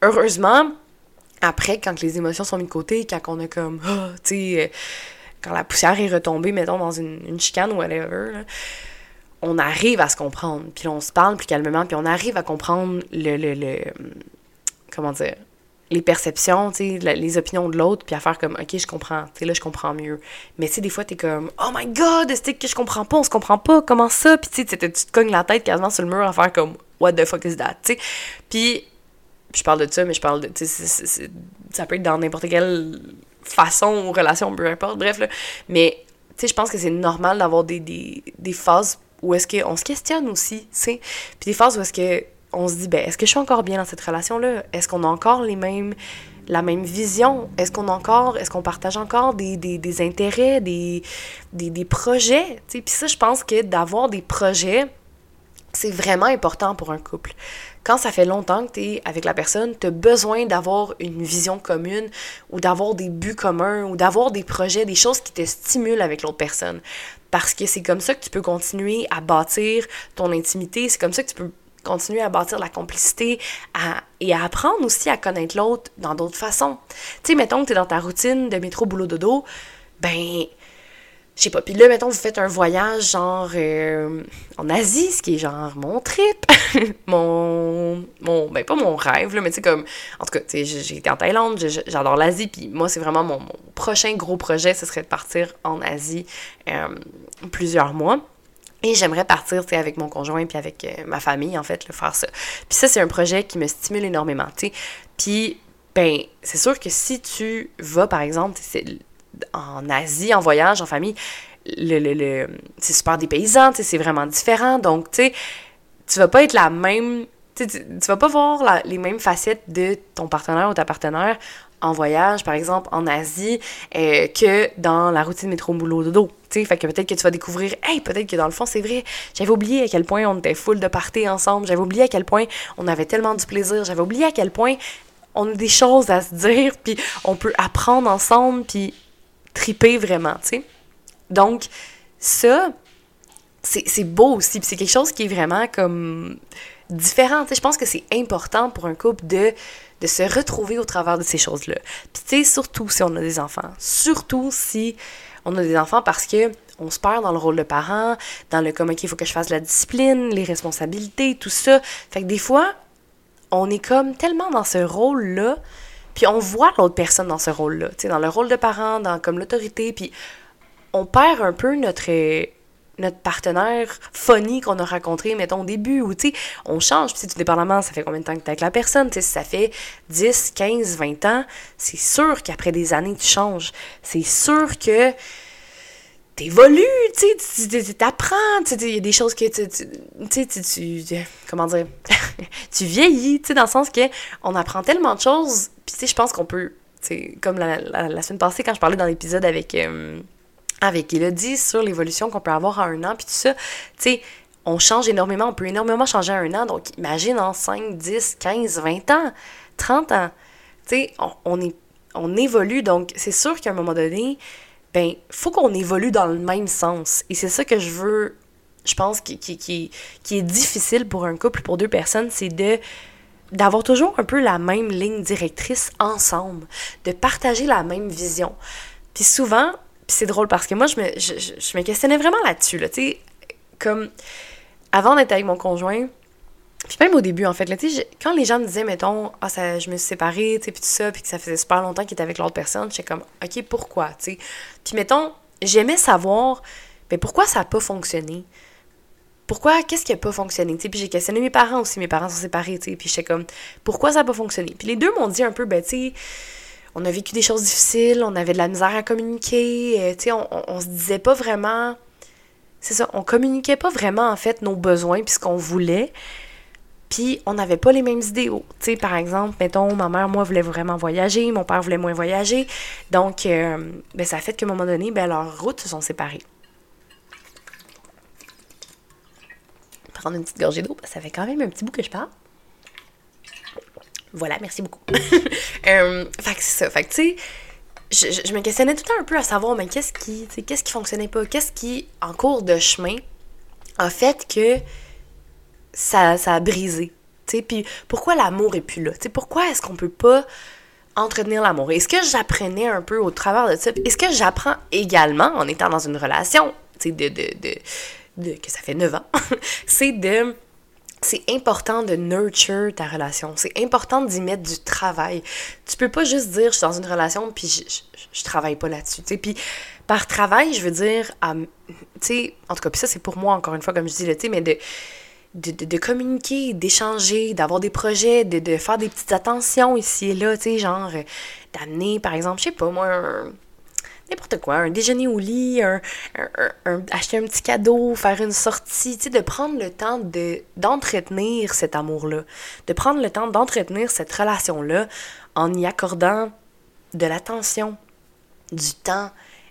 heureusement, après, quand les émotions sont mises de côté, quand on a comme, oh, tu sais, euh, quand la poussière est retombée, mettons, dans une, chicane ou whatever, on arrive à se comprendre. Puis on se parle plus calmement, puis on arrive à comprendre le, le, le comment dire, les perceptions, les opinions de l'autre, puis à faire comme, OK, je comprends, tu là, je comprends mieux. Mais tu sais, des fois, t'es comme, Oh my God, c'est que je comprends pas, on se comprend pas, comment ça? Puis tu sais, tu te cognes la tête quasiment sur le mur à faire comme, What the fuck is that? Tu sais, puis je parle de ça, mais je parle de, tu sais, ça peut être dans n'importe quelle façon ou relation, peu importe, bref, là. Mais, tu sais, je pense que c'est normal d'avoir des, des, des phases où est-ce qu'on se questionne aussi, tu sais? Puis des phases où est-ce que on se dit, ben, est-ce que je suis encore bien dans cette relation-là? Est-ce qu'on a encore les mêmes, la même vision? Est-ce qu'on encore, est-ce qu'on partage encore des, des, des intérêts, des, des, des projets? Puis ça, je pense que d'avoir des projets, c'est vraiment important pour un couple. Quand ça fait longtemps que tu es avec la personne, tu as besoin d'avoir une vision commune ou d'avoir des buts communs ou d'avoir des projets, des choses qui te stimulent avec l'autre personne. Parce que c'est comme ça que tu peux continuer à bâtir ton intimité, c'est comme ça que tu peux continuer à bâtir la complicité et à apprendre aussi à connaître l'autre dans d'autres façons. Tu sais, mettons que tu es dans ta routine de métro, boulot, dodo, ben, je sais pas. Puis là, mettons, vous faites un voyage genre euh, en Asie, ce qui est genre mon trip, mon, mon, ben pas mon rêve, là, mais tu sais, comme, en tout cas, tu sais, j'ai été en Thaïlande, j'adore l'Asie, puis moi, c'est vraiment mon, prochain gros projet, ce serait de partir en Asie euh, plusieurs mois. Et j'aimerais partir avec mon conjoint puis avec euh, ma famille, en fait, le faire ça. Puis ça, c'est un projet qui me stimule énormément. Puis, ben, c'est sûr que si tu vas, par exemple, en Asie, en voyage, en famille, le, le, le c'est super dépaysant, c'est vraiment différent. Donc, tu sais, tu vas pas être la même... Tu, tu vas pas voir les mêmes facettes de ton partenaire ou ta partenaire en voyage, par exemple, en Asie, euh, que dans la routine métro boulot dodo. Tu sais, fait que peut-être que tu vas découvrir, hey, peut-être que dans le fond, c'est vrai, j'avais oublié à quel point on était full de parties ensemble, j'avais oublié à quel point on avait tellement du plaisir, j'avais oublié à quel point on a des choses à se dire, puis on peut apprendre ensemble, puis triper vraiment, tu sais. Donc, ça, c'est beau aussi, puis c'est quelque chose qui est vraiment comme différent. Je pense que c'est important pour un couple de de se retrouver au travers de ces choses-là. Puis tu surtout si on a des enfants. Surtout si on a des enfants parce que on se perd dans le rôle de parent, dans le comme, il faut que je fasse la discipline, les responsabilités, tout ça. Fait que des fois, on est comme tellement dans ce rôle-là, puis on voit l'autre personne dans ce rôle-là, tu dans le rôle de parent, dans comme l'autorité, puis on perd un peu notre notre partenaire funny qu'on a rencontré, mettons, au début, ou tu sais, on change, puis tout dépendamment, ça fait combien de temps que t'es avec la personne, tu sais, si ça fait 10, 15, 20 ans, c'est sûr qu'après des années, tu changes. C'est sûr que t'évolues, tu sais, t'apprends, il y a des choses que tu, tu sais, tu, comment dire, tu vieillis, tu sais, dans le sens que on apprend tellement de choses, puis tu sais, je pense qu'on peut, tu sais, comme la, la, semaine passée, quand je parlais dans l'épisode avec... Euh, avec. Elodie sur l'évolution qu'on peut avoir en un an, puis tout ça, tu sais, on change énormément, on peut énormément changer en un an, donc imagine en 5, 10, 15, 20 ans, 30 ans, tu sais, on, on évolue, donc c'est sûr qu'à un moment donné, ben, faut qu'on évolue dans le même sens, et c'est ça que je veux, je pense, qui, qui, qui, qui est difficile pour un couple, pour deux personnes, c'est de d'avoir toujours un peu la même ligne directrice ensemble, de partager la même vision. Puis souvent, puis c'est drôle parce que moi, je me, questionnais vraiment là-dessus, là, tu sais, comme avant d'être avec mon conjoint, puis même au début, en fait, là, tu sais, quand les gens me disaient, mettons, ah, ça, je me suis séparée, tu sais, puis tout ça, puis que ça faisait super longtemps qu'il était avec l'autre personne, j'étais comme, OK, pourquoi, tu sais. Puis mettons, j'aimais savoir, mais pourquoi ça n'a pas fonctionné? Pourquoi, qu'est-ce qui n'a pas fonctionné? Tu sais, puis j'ai questionné mes parents aussi, mes parents sont séparés, tu sais, puis j'étais comme, pourquoi ça n'a pas fonctionné? Puis les deux m'ont dit un peu, ben, tu sais, on a vécu des choses difficiles, on avait de la misère à communiquer, euh, on, se disait pas vraiment. C'est ça, on communiquait pas vraiment en fait nos besoins puis ce qu'on voulait. Puis on n'avait pas les mêmes idéaux. Par exemple, mettons, ma mère, moi, voulait vraiment voyager, mon père voulait moins voyager. Donc, euh, ben, ça a fait qu'à un moment donné, ben, leurs routes se sont séparées. Prendre une petite gorgée d'eau, ça fait quand même un petit bout que je parle. Voilà, merci beaucoup. euh, fait que c'est ça. Fait que, tu sais, je, me questionnais tout le temps un peu à savoir, mais qu'est-ce qui, qu'est-ce qui fonctionnait pas? Qu'est-ce qui, en cours de chemin, a fait que ça, ça a brisé? Tu sais, puis pourquoi l'amour est plus là? Tu sais, pourquoi est-ce qu'on peut pas entretenir l'amour? Est-ce que j'apprenais un peu au travers de ça? Est-ce que j'apprends également en étant dans une relation, tu sais, de, de, de, que ça fait 9 ans, c'est de c'est important de nurture ta relation. C'est important d'y mettre du travail. Tu peux pas juste dire je suis dans une relation puis je, je, travaille pas là-dessus. Puis par travail, je veux dire, tu sais, en tout cas, puis ça c'est pour moi encore une fois comme je dis, tu sais, mais de, de, de, communiquer, d'échanger, d'avoir des projets, de, de faire des petites attentions ici et là, tu sais, genre d'amener par exemple, je sais pas moi, n'importe quoi, un déjeuner au lit, un, acheter un petit cadeau, faire une sortie, tu sais, de prendre le temps de, d'entretenir cet amour-là, de prendre le temps d'entretenir cette relation-là en y accordant de l'attention, du temps,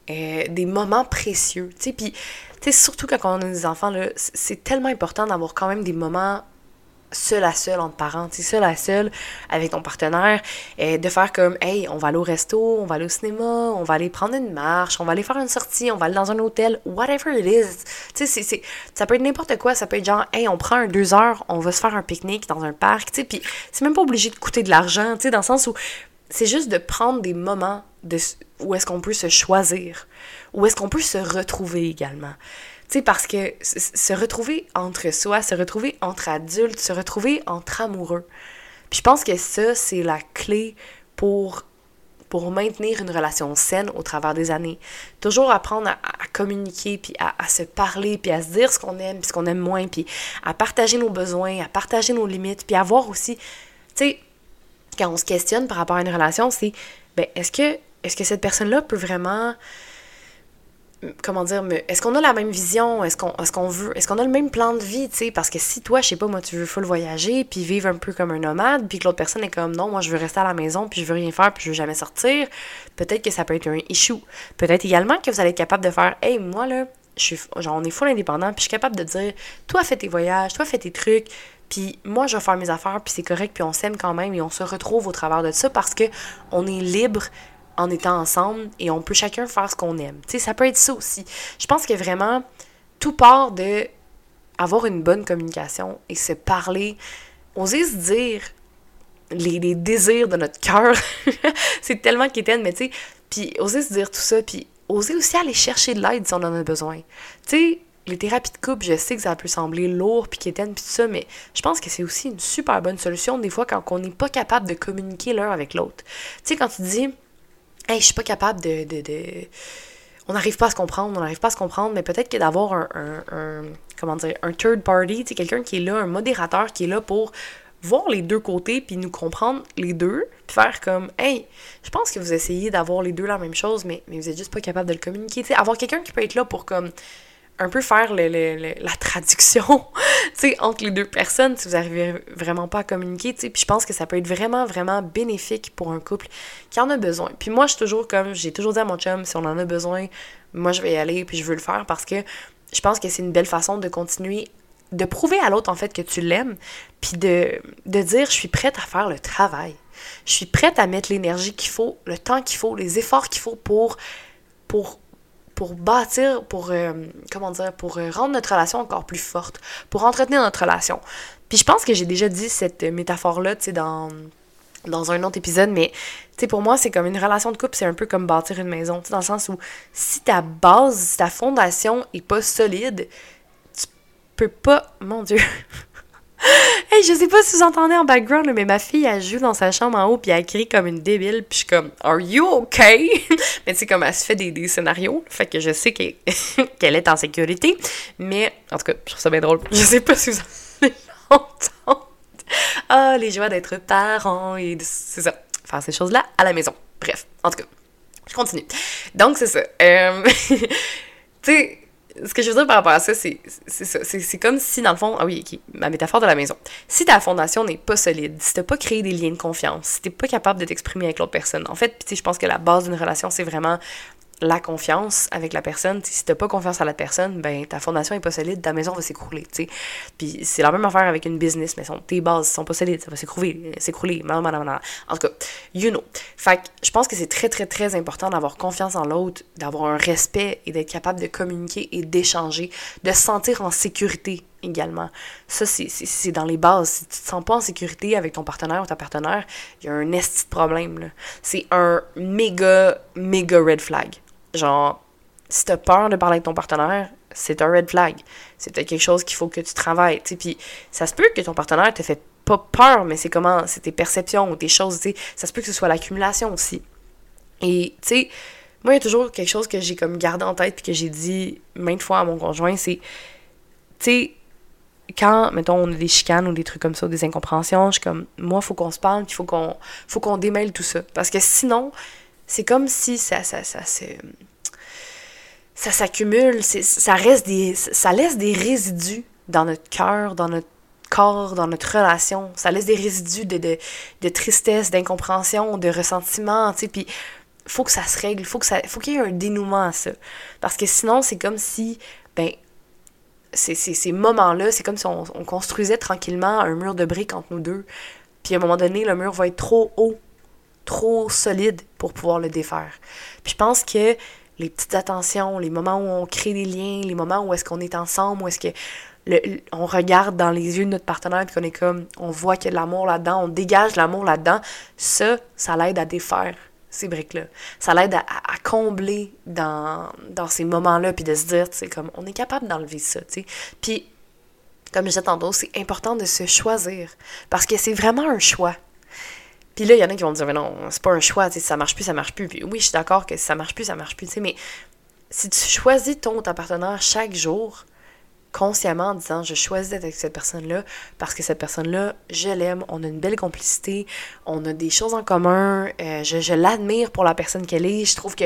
euh, des moments précieux, tu sais, puis, tu sais, surtout quand on a des enfants, là, c'est tellement important d'avoir quand même des moments seul à seul entre parents, seul à seul avec ton partenaire, et de faire comme, hey, on va aller au resto, on va aller au cinéma, on va aller prendre une marche, on va aller faire une sortie, on va aller dans un hôtel, whatever it is. Tu sais, c'est, ça peut être n'importe quoi, ça peut être genre, hey, on prend un deux heures, on va se faire un pique-nique dans un parc, tu sais, puis c'est même pas obligé de coûter de l'argent, tu sais, dans le sens où c'est juste de prendre des moments de, où est-ce qu'on peut se choisir, où est-ce qu'on peut se retrouver également. Tu parce que se retrouver entre soi, se retrouver entre adultes, se retrouver entre amoureux. Puis je pense que ça, c'est la clé pour, maintenir une relation saine au travers des années. Toujours apprendre à, communiquer, puis à, se parler, puis à se dire ce qu'on aime, puis ce qu'on aime moins, puis à partager nos besoins, à partager nos limites, puis à voir aussi, tu quand on se questionne par rapport à une relation, c'est, ben, est-ce que, est-ce que cette personne-là peut vraiment comment dire, est-ce qu'on a la même vision? Est-ce qu'on est qu'on veut, est-ce qu'on a le même plan de vie, tu sais? Parce que si toi, je sais pas, moi, tu veux full voyager, puis vivre un peu comme un nomade, puis que l'autre personne est comme, non, moi, je veux rester à la maison, puis je veux rien faire, puis je veux jamais sortir, peut-être que ça peut être un issue. Peut-être également que vous allez être capable de faire, hey, moi, là, je suis, genre, on est full indépendant, puis je suis capable de dire, toi, fais tes voyages, toi, fais tes trucs, puis moi, je vais faire mes affaires, puis c'est correct, puis on s'aime quand même, et on se retrouve au travers de ça parce que on est libre en étant ensemble et on peut chacun faire ce qu'on aime. Tu sais, ça peut être ça aussi. Je pense que vraiment, tout part de avoir une bonne communication et se parler, oser se dire les, désirs de notre cœur. c'est tellement quétaine, mais tu sais, puis oser se dire tout ça, puis oser aussi aller chercher de l'aide si on en a besoin. Tu sais, les thérapies de couple, je sais que ça peut sembler lourd puis quétaine puis tout ça, mais je pense que c'est aussi une super bonne solution des fois quand on n'est pas capable de communiquer l'un avec l'autre. Tu sais, quand tu dis hey, je suis pas capable de. On n'arrive pas à se comprendre, on n'arrive pas à se comprendre, mais peut-être que d'avoir un, comment dire, un third party, quelqu'un qui est là, un modérateur qui est là pour voir les deux côtés puis nous comprendre les deux, puis faire comme hey, je pense que vous essayez d'avoir les deux la même chose mais vous êtes juste pas capable de le communiquer, avoir quelqu'un qui peut être là pour comme un peu faire le, la traduction entre les deux personnes si vous n'arrivez vraiment pas à communiquer. Puis je pense que ça peut être vraiment, vraiment bénéfique pour un couple qui en a besoin. Puis moi, je suis toujours comme, j'ai toujours dit à mon chum, si on en a besoin, moi je vais y aller, puis je veux le faire parce que je pense que c'est une belle façon de continuer, de prouver à l'autre en fait que tu l'aimes, puis de, de dire je suis prête à faire le travail. Je suis prête à mettre l'énergie qu'il faut, le temps qu'il faut, les efforts qu'il faut pour, pour pour bâtir, pour, euh, comment dire, pour euh, rendre notre relation encore plus forte, pour entretenir notre relation. Puis je pense que j'ai déjà dit cette métaphore-là, tu sais, dans, dans un autre épisode, mais, tu sais, pour moi, c'est comme une relation de couple, c'est un peu comme bâtir une maison, tu sais, dans le sens où si ta base, si ta fondation est pas solide, tu peux pas, mon Dieu, hey, je sais pas si vous entendez en background, mais ma fille, elle joue dans sa chambre en haut, puis elle crie comme une débile, puis je suis comme, Are you okay? mais tu sais, comme elle se fait des, des scénarios, fait que je sais qu'elle est en sécurité, mais en tout cas, je trouve ça bien drôle. Je sais pas si vous entendez. Ah, les joies d'être parent et c'est ça, faire ces choses-là à la maison. Bref, en tout cas, je continue. Donc, c'est ça. Euh, tu sais, ce que je veux dire par rapport à ça, c'est ça. C'est comme si, dans le fond, ah oui, ma métaphore de la maison. Si ta fondation n'est pas solide, si t'as pas créé des liens de confiance, si t'es pas capable de t'exprimer avec l'autre personne, en fait, je pense que la base d'une relation, c'est vraiment la confiance avec la personne. si t'as pas confiance à la personne, ben ta fondation est pas solide, ta maison va s'écrouler, tu sais. Puis c'est la même affaire avec une business, mais son, tes bases sont pas solides, ça va s'écrouler, s'écrouler, En tout cas, you know. Fait que je pense que c'est très, très, très important d'avoir confiance en l'autre, d'avoir un respect et d'être capable de communiquer et d'échanger, de se sentir en sécurité également. Ça, c'est dans les bases. Si tu te sens pas en sécurité avec ton partenaire ou ta partenaire, il y a un esti de problème. C'est un méga, méga red flag. Genre, si t'as peur de parler avec ton partenaire, c'est un red flag. C'est quelque chose qu'il faut que tu travailles. Puis ça se peut que ton partenaire te fait pas peur, mais c'est comment, c'est tes perceptions ou tes choses. sais Ça se peut que ce soit l'accumulation aussi. Et tu sais, moi, il y a toujours quelque chose que j'ai comme gardé en tête puis que j'ai dit maintes fois à mon conjoint, c'est, tu sais, quand, mettons, on a des chicanes ou des trucs comme ça, des incompréhensions, je suis comme, moi, faut qu'on se parle, il faut qu'on faut qu'on démêle tout ça. Parce que sinon, c'est comme si ça, ça, ça, ça, ça s'accumule, ça, reste des, ça laisse des résidus dans notre cœur, dans notre corps, dans notre relation. Ça laisse des résidus de, de, de tristesse, d'incompréhension, de ressentiment, tu sais, puis faut que ça se règle, faut que ça faut qu'il y ait un dénouement à ça. Parce que sinon, c'est comme si, ben, ces, ces, ces moments-là, c'est comme si on, on, construisait tranquillement un mur de briques entre nous deux. Puis à un moment donné, le mur va être trop haut, trop solide pour pouvoir le défaire. Puis je pense que les petites attentions, les moments où on crée des liens, les moments où est-ce qu'on est ensemble, où est-ce que on regarde dans les yeux de notre partenaire qu'on est comme, on voit qu'il y a de l'amour là-dedans, on dégage l'amour là-dedans, ça, ça l'aide à défaire ces briques-là. Ça l'aide à, combler dans, dans ces moments-là, puis de se dire, tu sais, comme, on est capable d'enlever ça, tu sais. Puis, comme je disais tantôt, c'est important de se choisir, parce que c'est vraiment un choix. Puis là, il y en a qui vont dire, mais non, c'est pas un choix, sais, ça marche plus, ça marche plus. Puis oui, je suis d'accord que si ça marche plus, ça marche plus, tu sais, mais si tu choisis ton, ton partenaire chaque jour, consciemment en disant je choisis d'être avec cette personne-là parce que cette personne-là, je l'aime, on a une belle complicité, on a des choses en commun, euh, je, l'admire pour la personne qu'elle est, je trouve que,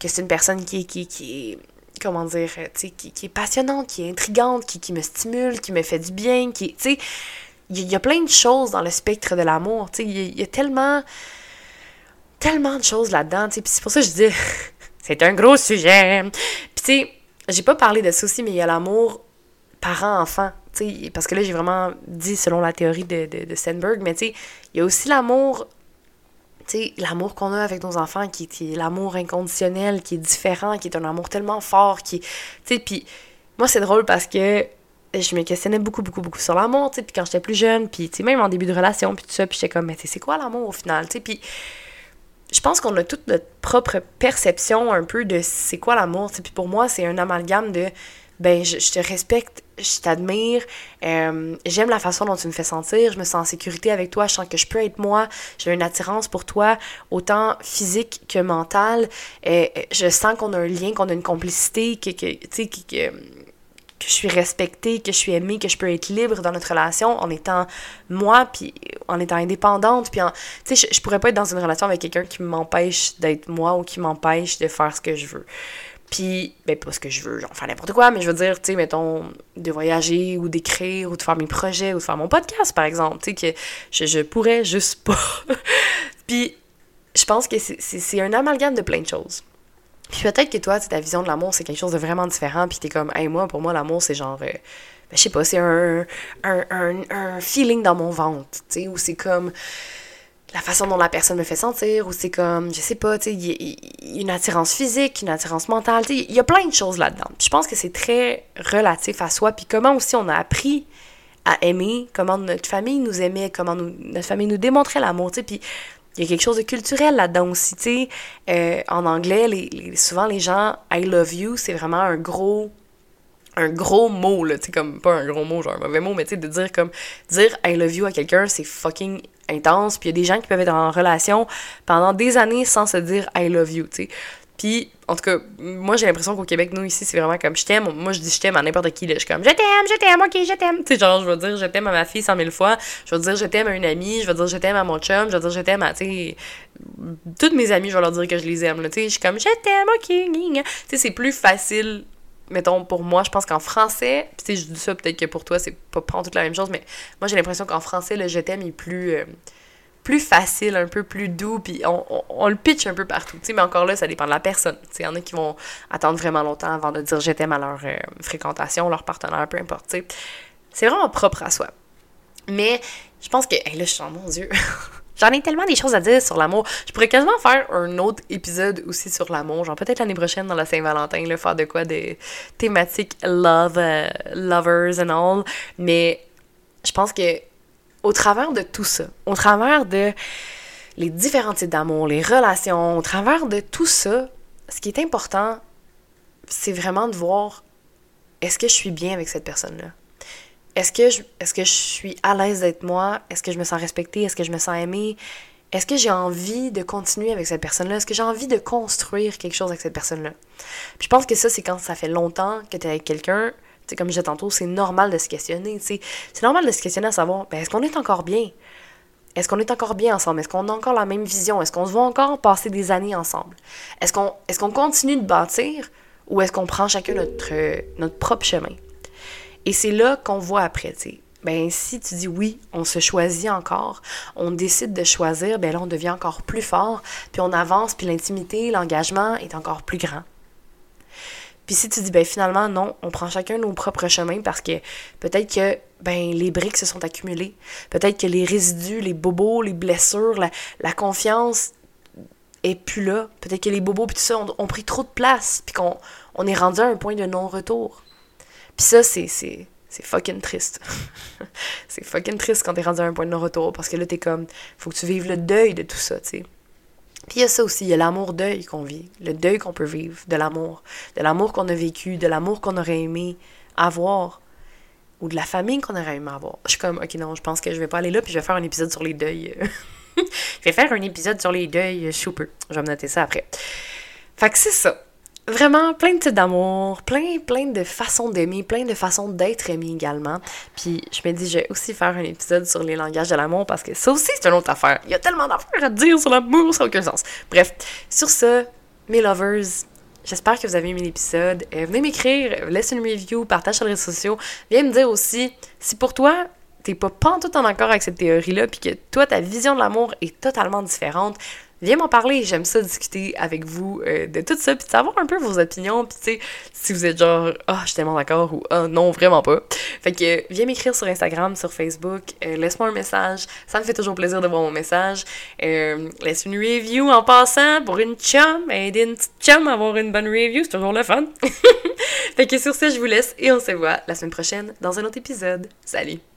que c'est une personne qui, qui, qui est comment dire, qui, qui, est passionnante, qui est intrigante, qui, qui me stimule, qui me fait du bien, qui, tu sais, il y, a plein de choses dans le spectre de l'amour, tu sais, il y, a tellement, tellement de choses là-dedans, tu sais, puis c'est pour ça que je dis, c'est un gros sujet, puis tu sais, j'ai pas parlé de ça aussi, mais il y a l'amour parent-enfant. Parce que là, j'ai vraiment dit selon la théorie de, de, Stenberg, mais il y a aussi l'amour, l'amour qu'on a avec nos enfants, qui, qui l'amour inconditionnel, qui est différent, qui est un amour tellement fort, qui. Puis moi, c'est drôle parce que je me questionnais beaucoup, beaucoup, beaucoup sur l'amour, puis quand j'étais plus jeune, puis même en début de relation, puis tout ça, puis j'étais comme, mais c'est quoi l'amour au final, tu puis je pense qu'on a toute notre propre perception un peu de c'est quoi l'amour, puis pour moi, c'est un amalgame de ben je, te respecte, je t'admire, euh, j'aime la façon dont tu me fais sentir, je me sens en sécurité avec toi, je sens que je peux être moi, j'ai une attirance pour toi, autant physique que mentale, euh, je sens qu'on a un lien, qu'on a une complicité, que, que, que, que, que je suis respectée, que je suis aimée, que je peux être libre dans notre relation en étant moi, puis en étant indépendante, puis tu sais, je, je pourrais pas être dans une relation avec quelqu'un qui m'empêche d'être moi ou qui m'empêche de faire ce que je veux. Puis, ben, pas ce que je veux, genre faire n'importe quoi, mais je veux dire, tu sais, mettons, de voyager ou d'écrire ou de faire mes projets ou de faire mon podcast, par exemple, tu sais, que je, je pourrais juste pas. Puis, je pense que c'est un amalgame de plein de choses. Puis peut-être que toi, ta vision de l'amour, c'est quelque chose de vraiment différent, puis t'es comme, hey, moi, pour moi, l'amour, c'est genre, euh, ben, je sais pas, c'est un, un, un, feeling dans mon ventre, tu sais, ou c'est comme la façon dont la personne me fait sentir, ou c'est comme, je sais pas, tu sais, une attirance physique, une attirance mentale, tu sais, il y a plein de choses là-dedans. je pense que c'est très relatif à soi, puis comment aussi on a appris à aimer, comment notre famille nous aimait, comment notre famille nous démontrait l'amour, tu sais, puis il y a quelque chose de culturel là-dedans aussi. Euh, en anglais, les, souvent les gens « I love you », c'est vraiment un gros un gros mot, là, tu comme, pas un gros mot, genre un mauvais mot, mais tu sais, de dire comme, dire I love you à quelqu'un, c'est fucking intense, puis il y a des gens qui peuvent être en relation pendant des années sans se dire I love you, tu. Puis, en tout cas, moi j'ai l'impression qu'au Québec, nous ici, c'est vraiment comme je t'aime. Moi je dis je t'aime à n'importe qui, là. Je suis comme je t'aime, je t'aime, ok, je t'aime. Tu sais, genre, je vais dire je t'aime à ma fille cent mille fois. Je vais dire je t'aime à une amie. Je vais dire je t'aime à mon chum. Je vais dire je t'aime à, tu sais, toutes mes amies, je vais leur dire que je les aime. Tu sais, je suis comme je t'aime, ok, Tu sais, c'est plus facile mettons, pour moi, je pense qu'en français, tu sais, je dis ça peut-être que pour toi, c'est pas prendre toute la même chose, mais moi, j'ai l'impression qu'en français, le je t'aime est plus, euh, plus facile, un peu plus doux, puis on, le pitch un peu partout, tu mais encore là, ça dépend de la personne. Il y en a qui vont attendre vraiment longtemps avant de dire je t'aime à leur euh, fréquentation, leur partenaire, peu importe. C'est vraiment propre à soi. Mais je pense que, là, je suis mon Dieu. J'en ai tellement des choses à dire sur l'amour. Je pourrais quasiment faire un autre épisode aussi sur l'amour. Genre peut-être l'année prochaine dans la Saint-Valentin, là, faire de quoi des thématiques love, euh, lovers and all. Mais je pense que au travers de tout ça, au travers de les différents types d'amour, les relations, au travers de tout ça, ce qui est important, c'est vraiment de voir est-ce que je suis bien avec cette personne-là? est-ce que je, est-ce que je suis à l'aise d'être moi? Est-ce que je me sens respectée? Est-ce que je me sens aimée? Est-ce que j'ai envie de continuer avec cette personne-là? Est-ce que j'ai envie de construire quelque chose avec cette personne-là? Je pense que ça, c'est quand ça fait longtemps que tu es avec quelqu'un. Comme je disais tantôt, c'est normal de se questionner. C'est normal de se questionner à savoir, ben, est-ce qu'on est encore bien? Est-ce qu'on est encore bien ensemble? Est-ce qu'on a encore la même vision? Est-ce qu'on se voit encore passer des années ensemble? Est-ce qu'on continue de bâtir ou est-ce qu'on prend chacun notre, notre propre chemin? Et c'est là qu'on voit après. Ben, si tu dis oui, on se choisit encore, on décide de choisir, ben là, on devient encore plus fort, puis on avance, puis l'intimité, l'engagement est encore plus grand. Puis si tu dis, ben finalement, non, on prend chacun nos propres chemins parce que peut-être que ben, les briques se sont accumulées, peut-être que les résidus, les bobos, les blessures, la, confiance est plus là, peut-être que les bobos puis tout ça ont, pris trop de place, puis qu'on on est rendu à un point de non-retour. Puis ça, c'est, c'est, c'est fucking triste. c'est fucking triste quand t'es rendu à un point de non-retour, parce que là, t'es comme, faut que tu vives le deuil de tout ça, tu sais. Puis il y a ça aussi, il y a l'amour-deuil qu'on vit, le deuil qu'on peut vivre de l'amour, de l'amour qu'on a vécu, de l'amour qu'on aurait aimé avoir, ou de la famille qu'on aurait aimé avoir. Je suis comme, ok, non, je pense que je vais pas aller là, puis je vais faire un épisode sur les deuils. je vais faire un épisode sur les deuils super. Je vais me noter ça après. Fait que c'est ça vraiment plein de types d'amour, plein, plein de façons d'aimer, plein de façons d'être aimé également. Puis je me dis, je vais aussi faire un épisode sur les langages de l'amour parce que ça aussi, c'est une autre affaire. Il y a tellement d'affaires à dire sur l'amour, ça n'a aucun sens. Bref, sur ce, mes lovers, j'espère que vous avez aimé l'épisode. Euh, venez m'écrire, laisse une review, partage sur les réseaux sociaux. Viens me dire aussi si pour toi, t'es pas tout en accord avec cette théorie-là, puis que toi, ta vision de l'amour est totalement différente viens m'en parler. J'aime ça discuter avec vous euh, de tout ça, puis savoir un peu vos opinions, puis tu sais, si vous êtes genre, ah, je suis tellement d'accord, ou ah, non, vraiment pas. Fait que viens m'écrire sur Instagram, sur Facebook, euh, laisse-moi un message. Ça me fait toujours plaisir de voir mon message. Euh, laisse une review en passant pour une chum, aider une petite chum à avoir une bonne review, c'est toujours le fun. fait que sur ce, je vous laisse et on se voit la semaine prochaine dans un autre épisode. Salut!